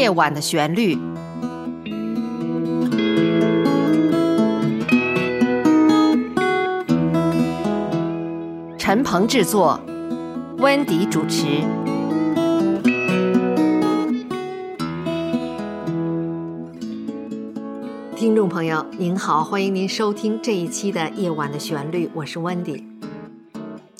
夜晚的旋律》。陈鹏制作，温迪主持。听众朋友，您好，欢迎您收听这一期的《夜晚的旋律》，我是温迪。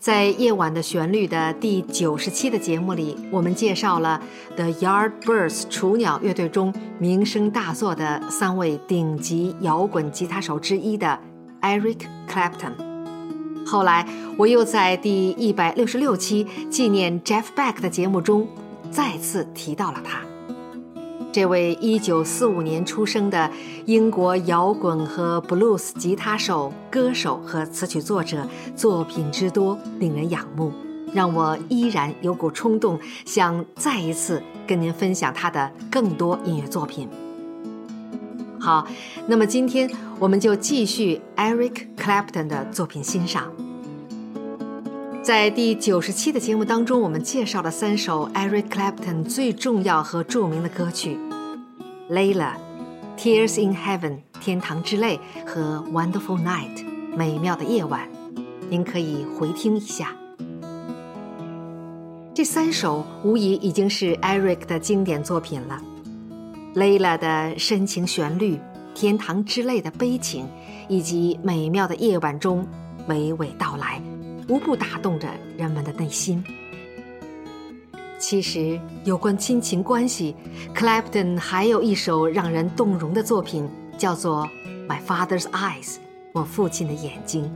在《夜晚的旋律》的第九十期的节目里，我们介绍了 The Yardbirds 雏鸟乐队中名声大作的三位顶级摇滚吉他手之一的 Eric Clapton。后来，我又在第一百六十六期纪念 Jeff Beck 的节目中再次提到了他。这位1945年出生的英国摇滚和 blues 吉他手、歌手和词曲作者，作品之多令人仰慕，让我依然有股冲动，想再一次跟您分享他的更多音乐作品。好，那么今天我们就继续 Eric Clapton 的作品欣赏。在第九十期的节目当中，我们介绍了三首 Eric Clapton 最重要和著名的歌曲，《Layla》、《Tears in Heaven》天堂之泪和《Wonderful Night》美妙的夜晚，您可以回听一下。这三首无疑已经是 Eric 的经典作品了，《Layla》的深情旋律，《天堂之泪》的悲情，以及美妙的夜晚中娓娓道来。无不打动着人们的内心。其实，有关亲情关系，Clapton 还有一首让人动容的作品，叫做《My Father's Eyes》，我父亲的眼睛，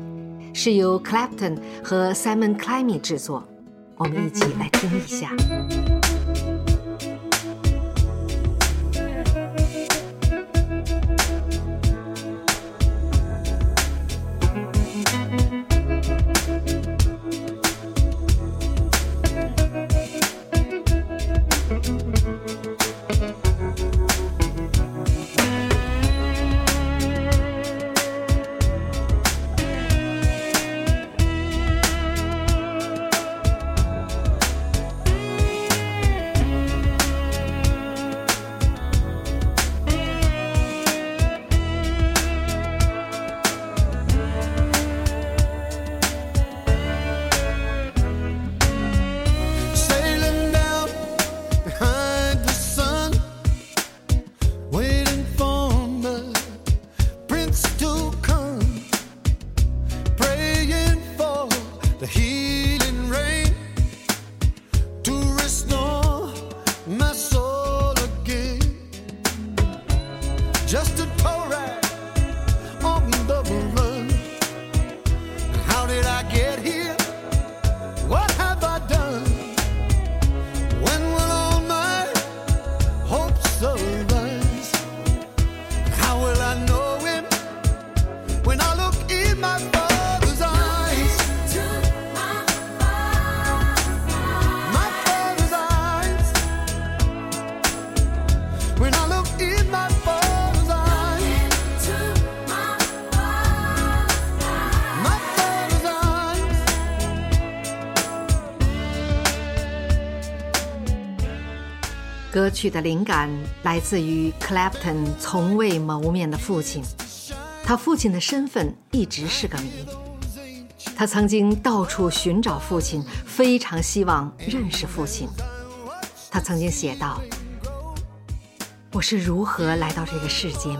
是由 Clapton 和 Simon Clemmy 制作。我们一起来听一下。歌曲的灵感来自于 Clapton 从未谋面的父亲，他父亲的身份一直是个谜。他曾经到处寻找父亲，非常希望认识父亲。他曾经写道：“我是如何来到这个世间？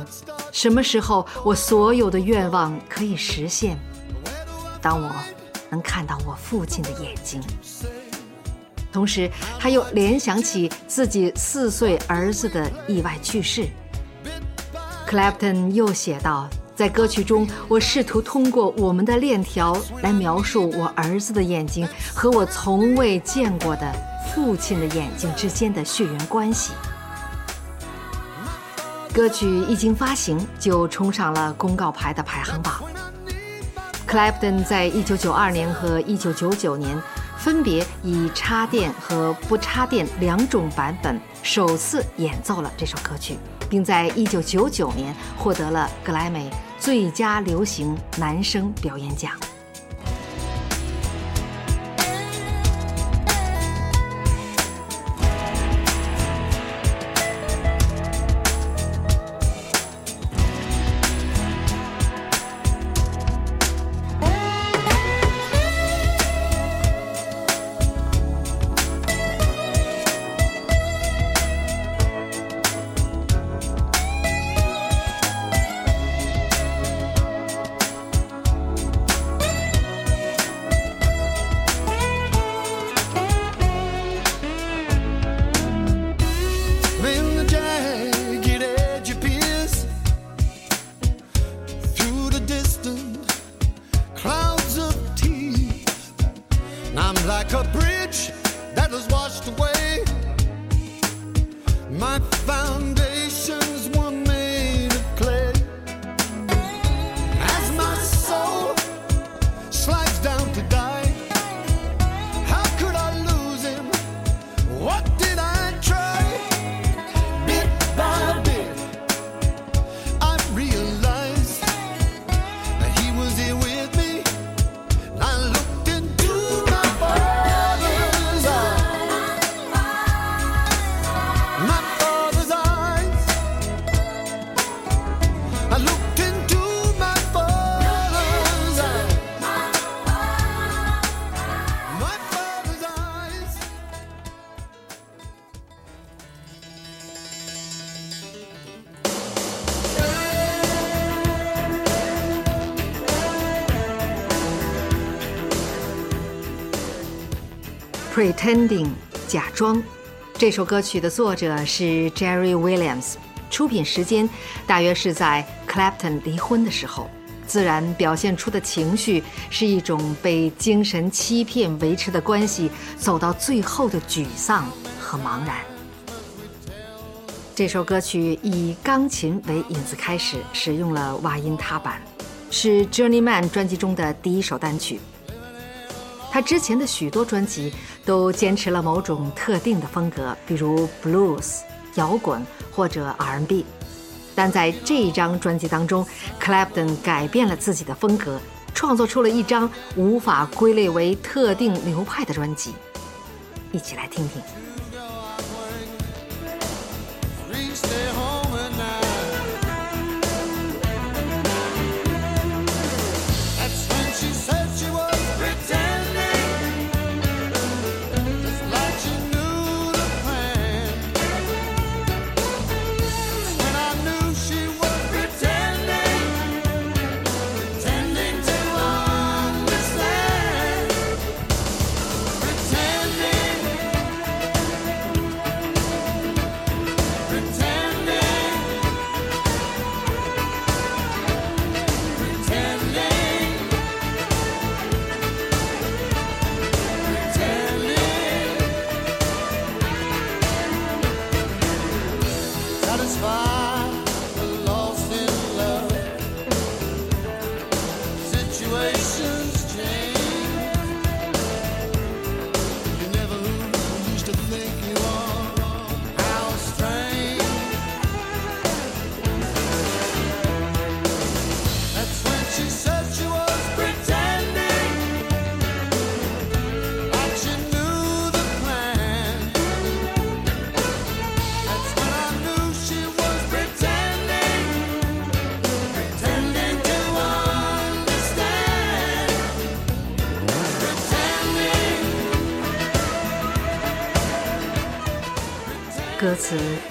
什么时候我所有的愿望可以实现？当我能看到我父亲的眼睛。”同时，他又联想起自己四岁儿子的意外去世。Clapton 又写道：“在歌曲中，我试图通过我们的链条来描述我儿子的眼睛和我从未见过的父亲的眼睛之间的血缘关系。”歌曲一经发行，就冲上了公告牌的排行榜。Clapton 在一九九二年和一九九九年。分别以插电和不插电两种版本首次演奏了这首歌曲，并在1999年获得了格莱美最佳流行男声表演奖。Pretending 假装，这首歌曲的作者是 Jerry Williams，出品时间大约是在 Clapton 离婚的时候，自然表现出的情绪是一种被精神欺骗维持的关系走到最后的沮丧和茫然。这首歌曲以钢琴为引子开始，使用了挖音踏板，是 Journeyman 专辑中的第一首单曲。他之前的许多专辑都坚持了某种特定的风格，比如 blues、摇滚或者 R&B。但在这张专辑当中，Clapton 改变了自己的风格，创作出了一张无法归类为特定流派的专辑。一起来听听。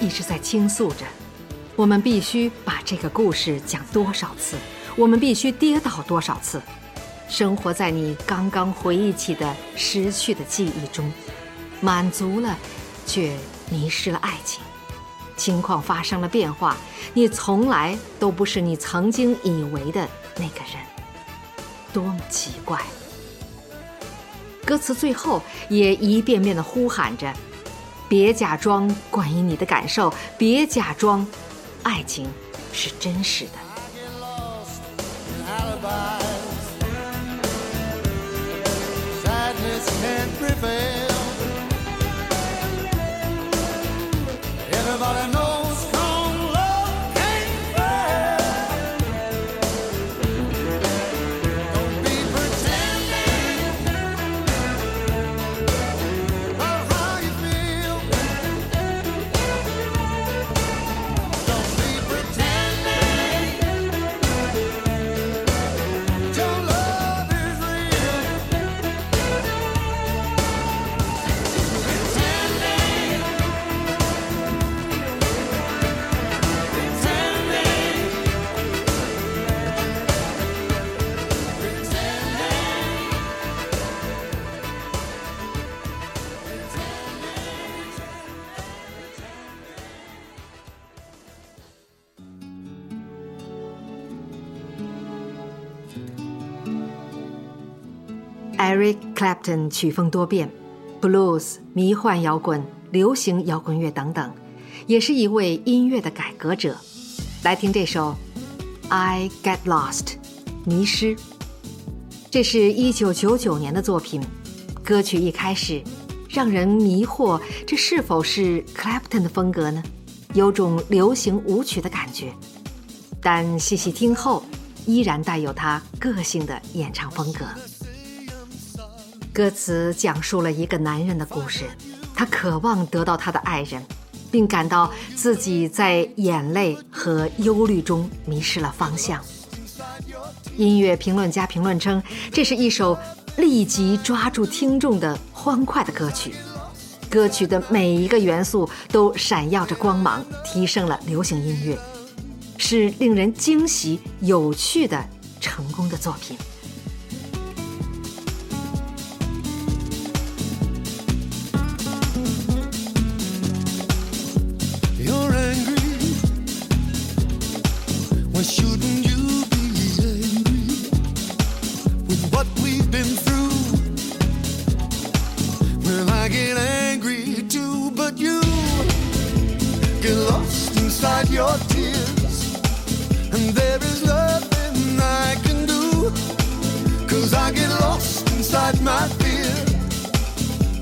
一直在倾诉着，我们必须把这个故事讲多少次，我们必须跌倒多少次，生活在你刚刚回忆起的失去的记忆中，满足了，却迷失了爱情。情况发生了变化，你从来都不是你曾经以为的那个人，多么奇怪！歌词最后也一遍遍地呼喊着。别假装关于你的感受别假装爱情是真实的。Clapton 曲风多变，blues、迷幻摇滚、流行摇滚乐等等，也是一位音乐的改革者。来听这首《I Get Lost》，迷失。这是一九九九年的作品，歌曲一开始让人迷惑，这是否是 Clapton 的风格呢？有种流行舞曲的感觉，但细细听后，依然带有他个性的演唱风格。歌词讲述了一个男人的故事，他渴望得到他的爱人，并感到自己在眼泪和忧虑中迷失了方向。音乐评论家评论称，这是一首立即抓住听众的欢快的歌曲。歌曲的每一个元素都闪耀着光芒，提升了流行音乐，是令人惊喜、有趣的成功的作品。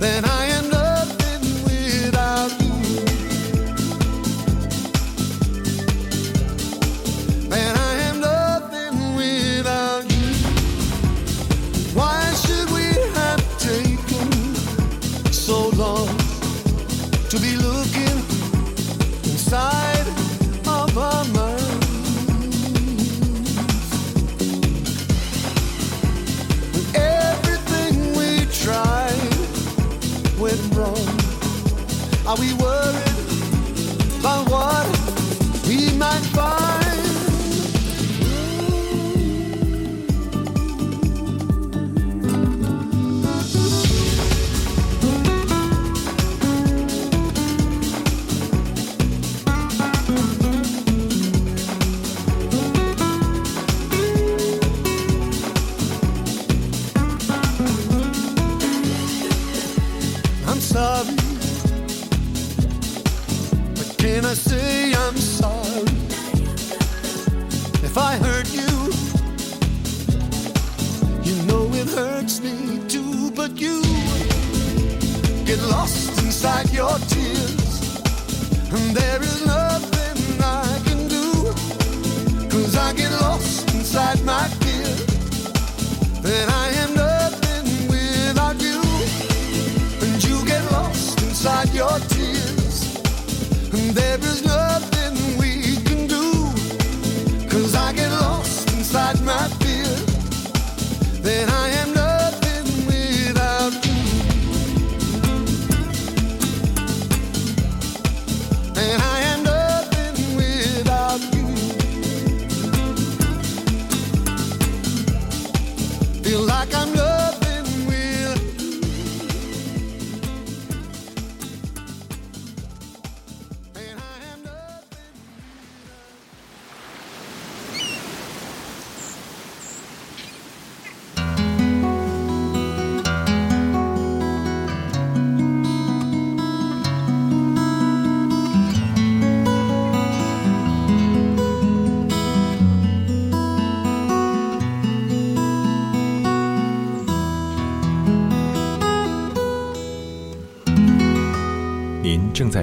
Then I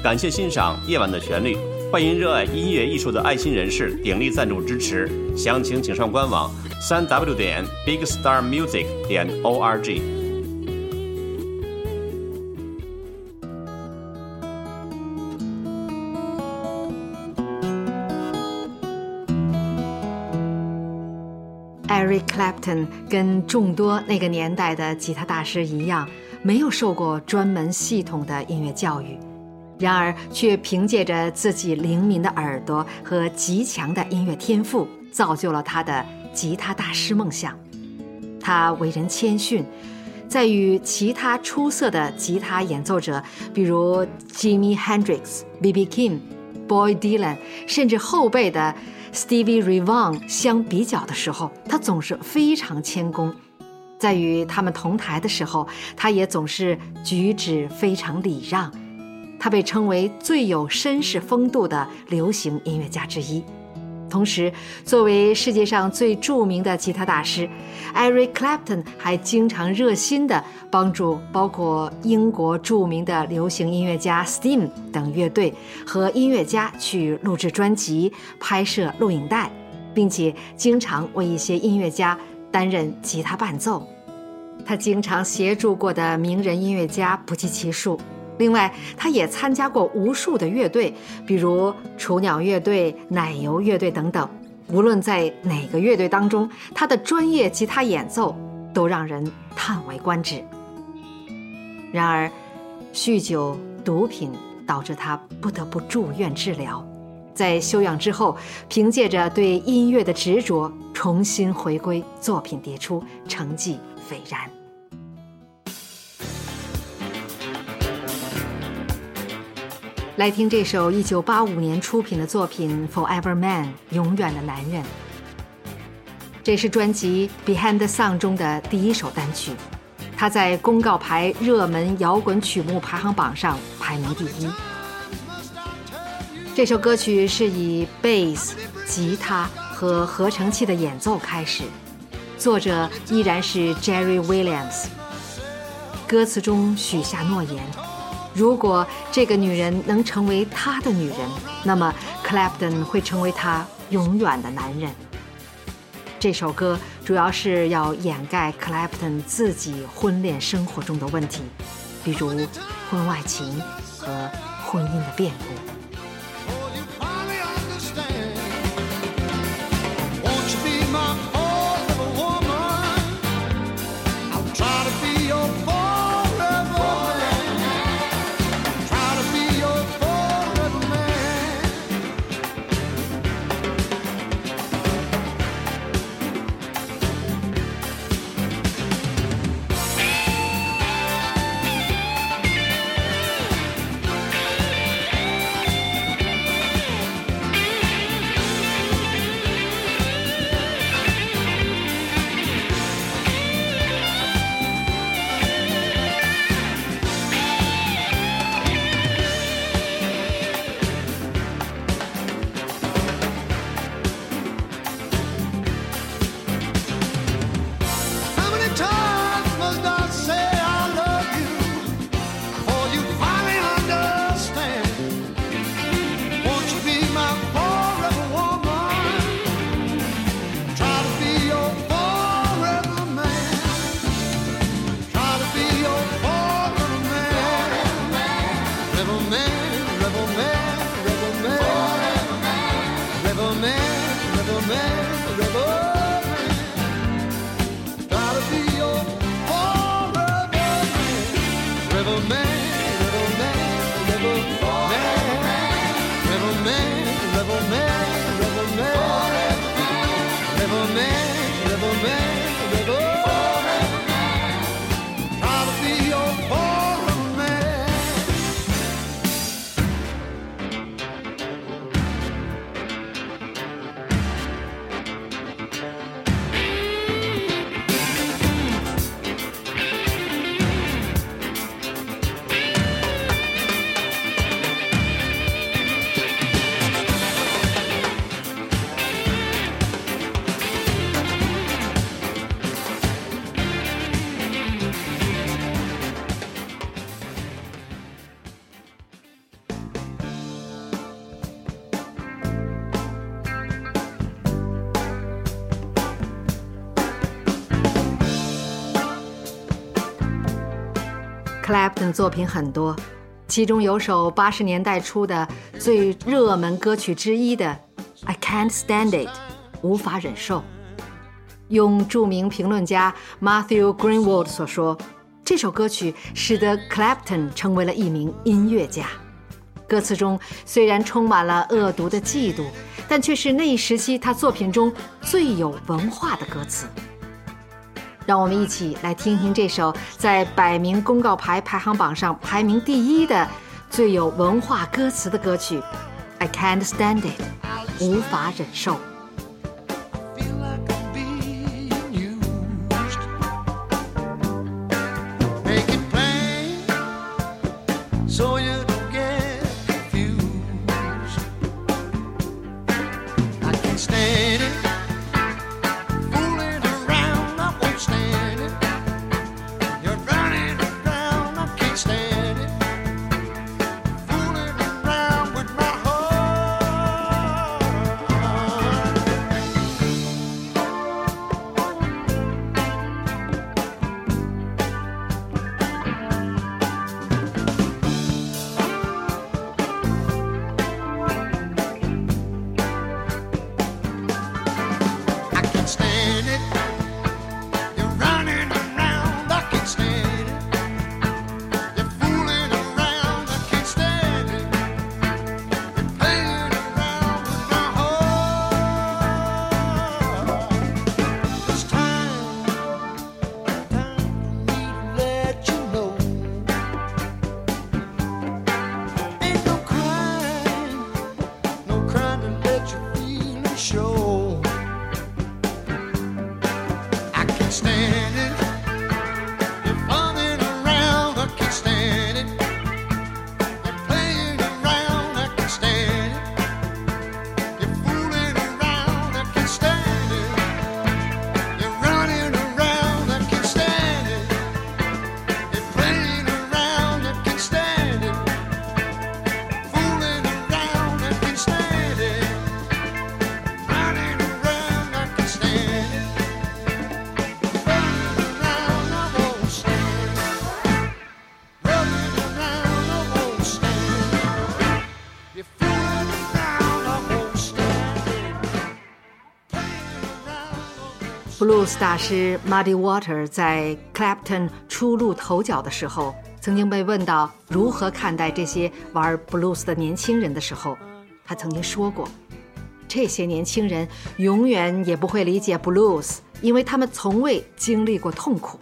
感谢欣赏《夜晚的旋律》，欢迎热爱音乐艺术的爱心人士鼎力赞助支持。详情请上官网：三 w 点 bigstarmusic 点 org。Eric Clapton 跟众多那个年代的吉他大师一样，没有受过专门系统的音乐教育，然而却凭借着自己灵敏的耳朵和极强的音乐天赋，造就了他的吉他大师梦想。他为人谦逊，在与其他出色的吉他演奏者，比如 Jimi Hendrix、B.B. King、Boy Dylan，甚至后辈的 Stevie r e v a u g h n 相比较的时候，他总是非常谦恭。在与他们同台的时候，他也总是举止非常礼让。他被称为最有绅士风度的流行音乐家之一。同时，作为世界上最著名的吉他大师，Eric Clapton 还经常热心地帮助包括英国著名的流行音乐家 Steam 等乐队和音乐家去录制专辑、拍摄录影带，并且经常为一些音乐家担任吉他伴奏。他经常协助过的名人音乐家不计其数。另外，他也参加过无数的乐队，比如雏鸟乐队、奶油乐队等等。无论在哪个乐队当中，他的专业吉他演奏都让人叹为观止。然而，酗酒、毒品导致他不得不住院治疗。在休养之后，凭借着对音乐的执着，重新回归，作品迭出，成绩斐然。来听这首1985年出品的作品《Forever Man》永远的男人。这是专辑《Behind the Sun》中的第一首单曲，它在公告牌热门摇滚曲目排行榜上排名第一。这首歌曲是以贝斯、吉他和合成器的演奏开始，作者依然是 Jerry Williams。歌词中许下诺言。如果这个女人能成为他的女人，那么 Clapton 会成为他永远的男人。这首歌主要是要掩盖 Clapton 自己婚恋生活中的问题，比如婚外情和婚姻的变故。作品很多，其中有首八十年代初的最热门歌曲之一的《I Can't Stand It》，无法忍受。用著名评论家 Matthew Greenwald 所说，这首歌曲使得 Clapton 成为了一名音乐家。歌词中虽然充满了恶毒的嫉妒，但却是那一时期他作品中最有文化的歌词。让我们一起来听听这首在百名公告牌排行榜上排名第一的最有文化歌词的歌曲《I Can't Stand It》，无法忍受。大师 Muddy Water 在 Clapton 初露头角的时候，曾经被问到如何看待这些玩 blues 的年轻人的时候，他曾经说过：“这些年轻人永远也不会理解 blues，因为他们从未经历过痛苦。”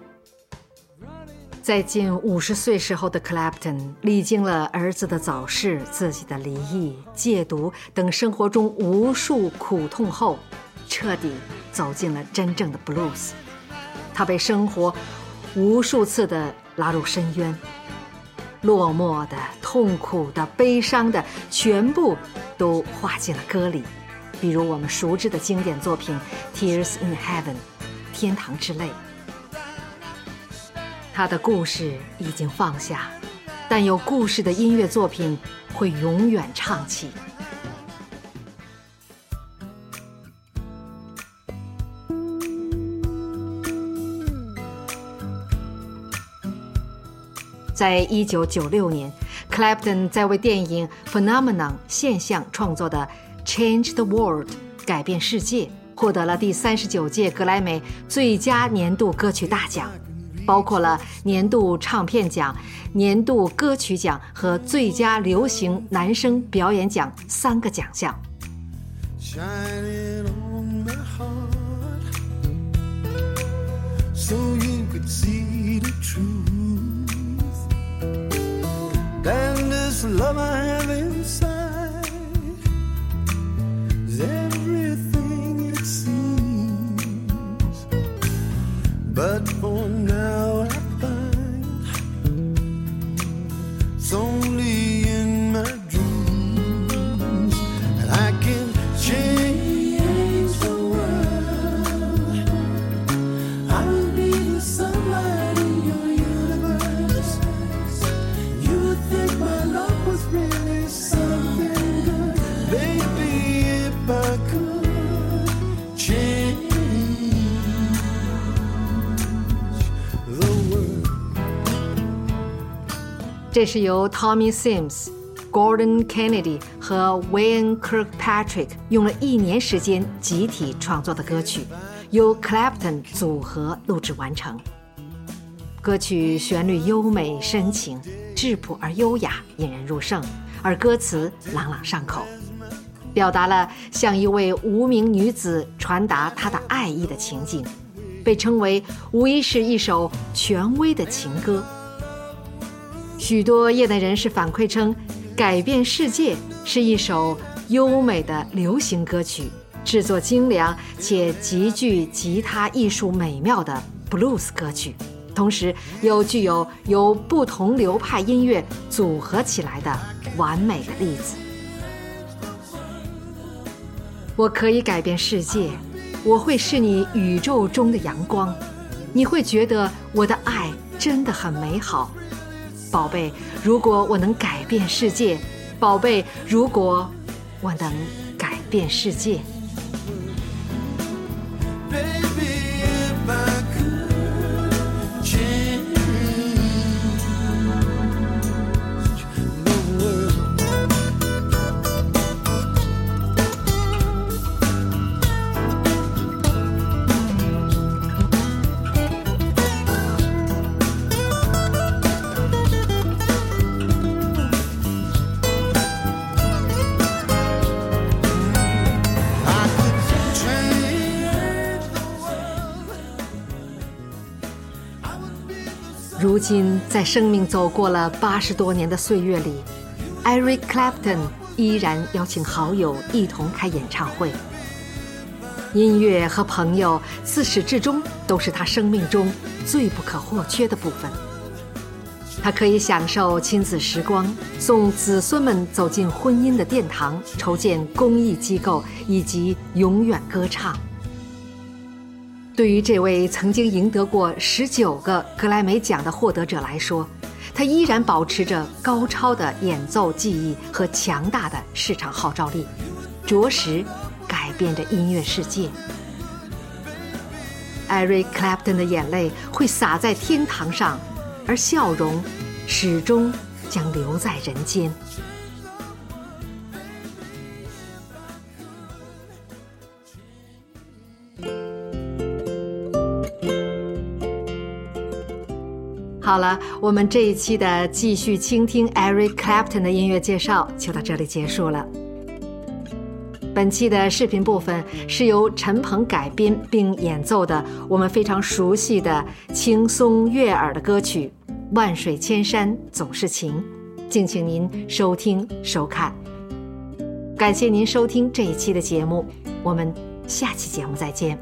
在近五十岁时候的 Clapton 历经了儿子的早逝、自己的离异、戒毒等生活中无数苦痛后，彻底走进了真正的 blues。他被生活无数次的拉入深渊，落寞的、痛苦的、悲伤的，全部都化进了歌里。比如我们熟知的经典作品《Tears in Heaven》，天堂之泪。他的故事已经放下，但有故事的音乐作品会永远唱起。在一九九六年，Clapton 在为电影《Phenomenon》现象创作的《Change the World》改变世界，获得了第三十九届格莱美最佳年度歌曲大奖，包括了年度唱片奖、年度歌曲奖和最佳流行男声表演奖三个奖项。shining on my heart so you could see the truth and this love I have inside is everything it seems. But for now 这是由 Tommy Sims、Gordon Kennedy 和 Wayne Kirkpatrick 用了一年时间集体创作的歌曲，由 Clapton 组合录制完成。歌曲旋律优美深情，质朴而优雅，引人入胜；而歌词朗朗上口，表达了向一位无名女子传达她的爱意的情景，被称为无疑是一首权威的情歌。许多业内人士反馈称，《改变世界》是一首优美的流行歌曲，制作精良且极具吉他艺术美妙的 blues 歌曲。同时又具有由不同流派音乐组合起来的完美的例子。我可以改变世界，我会是你宇宙中的阳光，你会觉得我的爱真的很美好，宝贝。如果我能改变世界，宝贝，如果我能改变世界。如今，在生命走过了八十多年的岁月里，Eric Clapton 依然邀请好友一同开演唱会。音乐和朋友自始至终都是他生命中最不可或缺的部分。他可以享受亲子时光，送子孙们走进婚姻的殿堂，筹建公益机构，以及永远歌唱。对于这位曾经赢得过十九个格莱美奖的获得者来说，他依然保持着高超的演奏技艺和强大的市场号召力，着实改变着音乐世界。Eric Clapton 的眼泪会洒在天堂上，而笑容始终将留在人间。好了，我们这一期的继续倾听 Eric Clapton 的音乐介绍就到这里结束了。本期的视频部分是由陈鹏改编并演奏的我们非常熟悉的轻松悦耳的歌曲《万水千山总是情》，敬请您收听收看。感谢您收听这一期的节目，我们下期节目再见。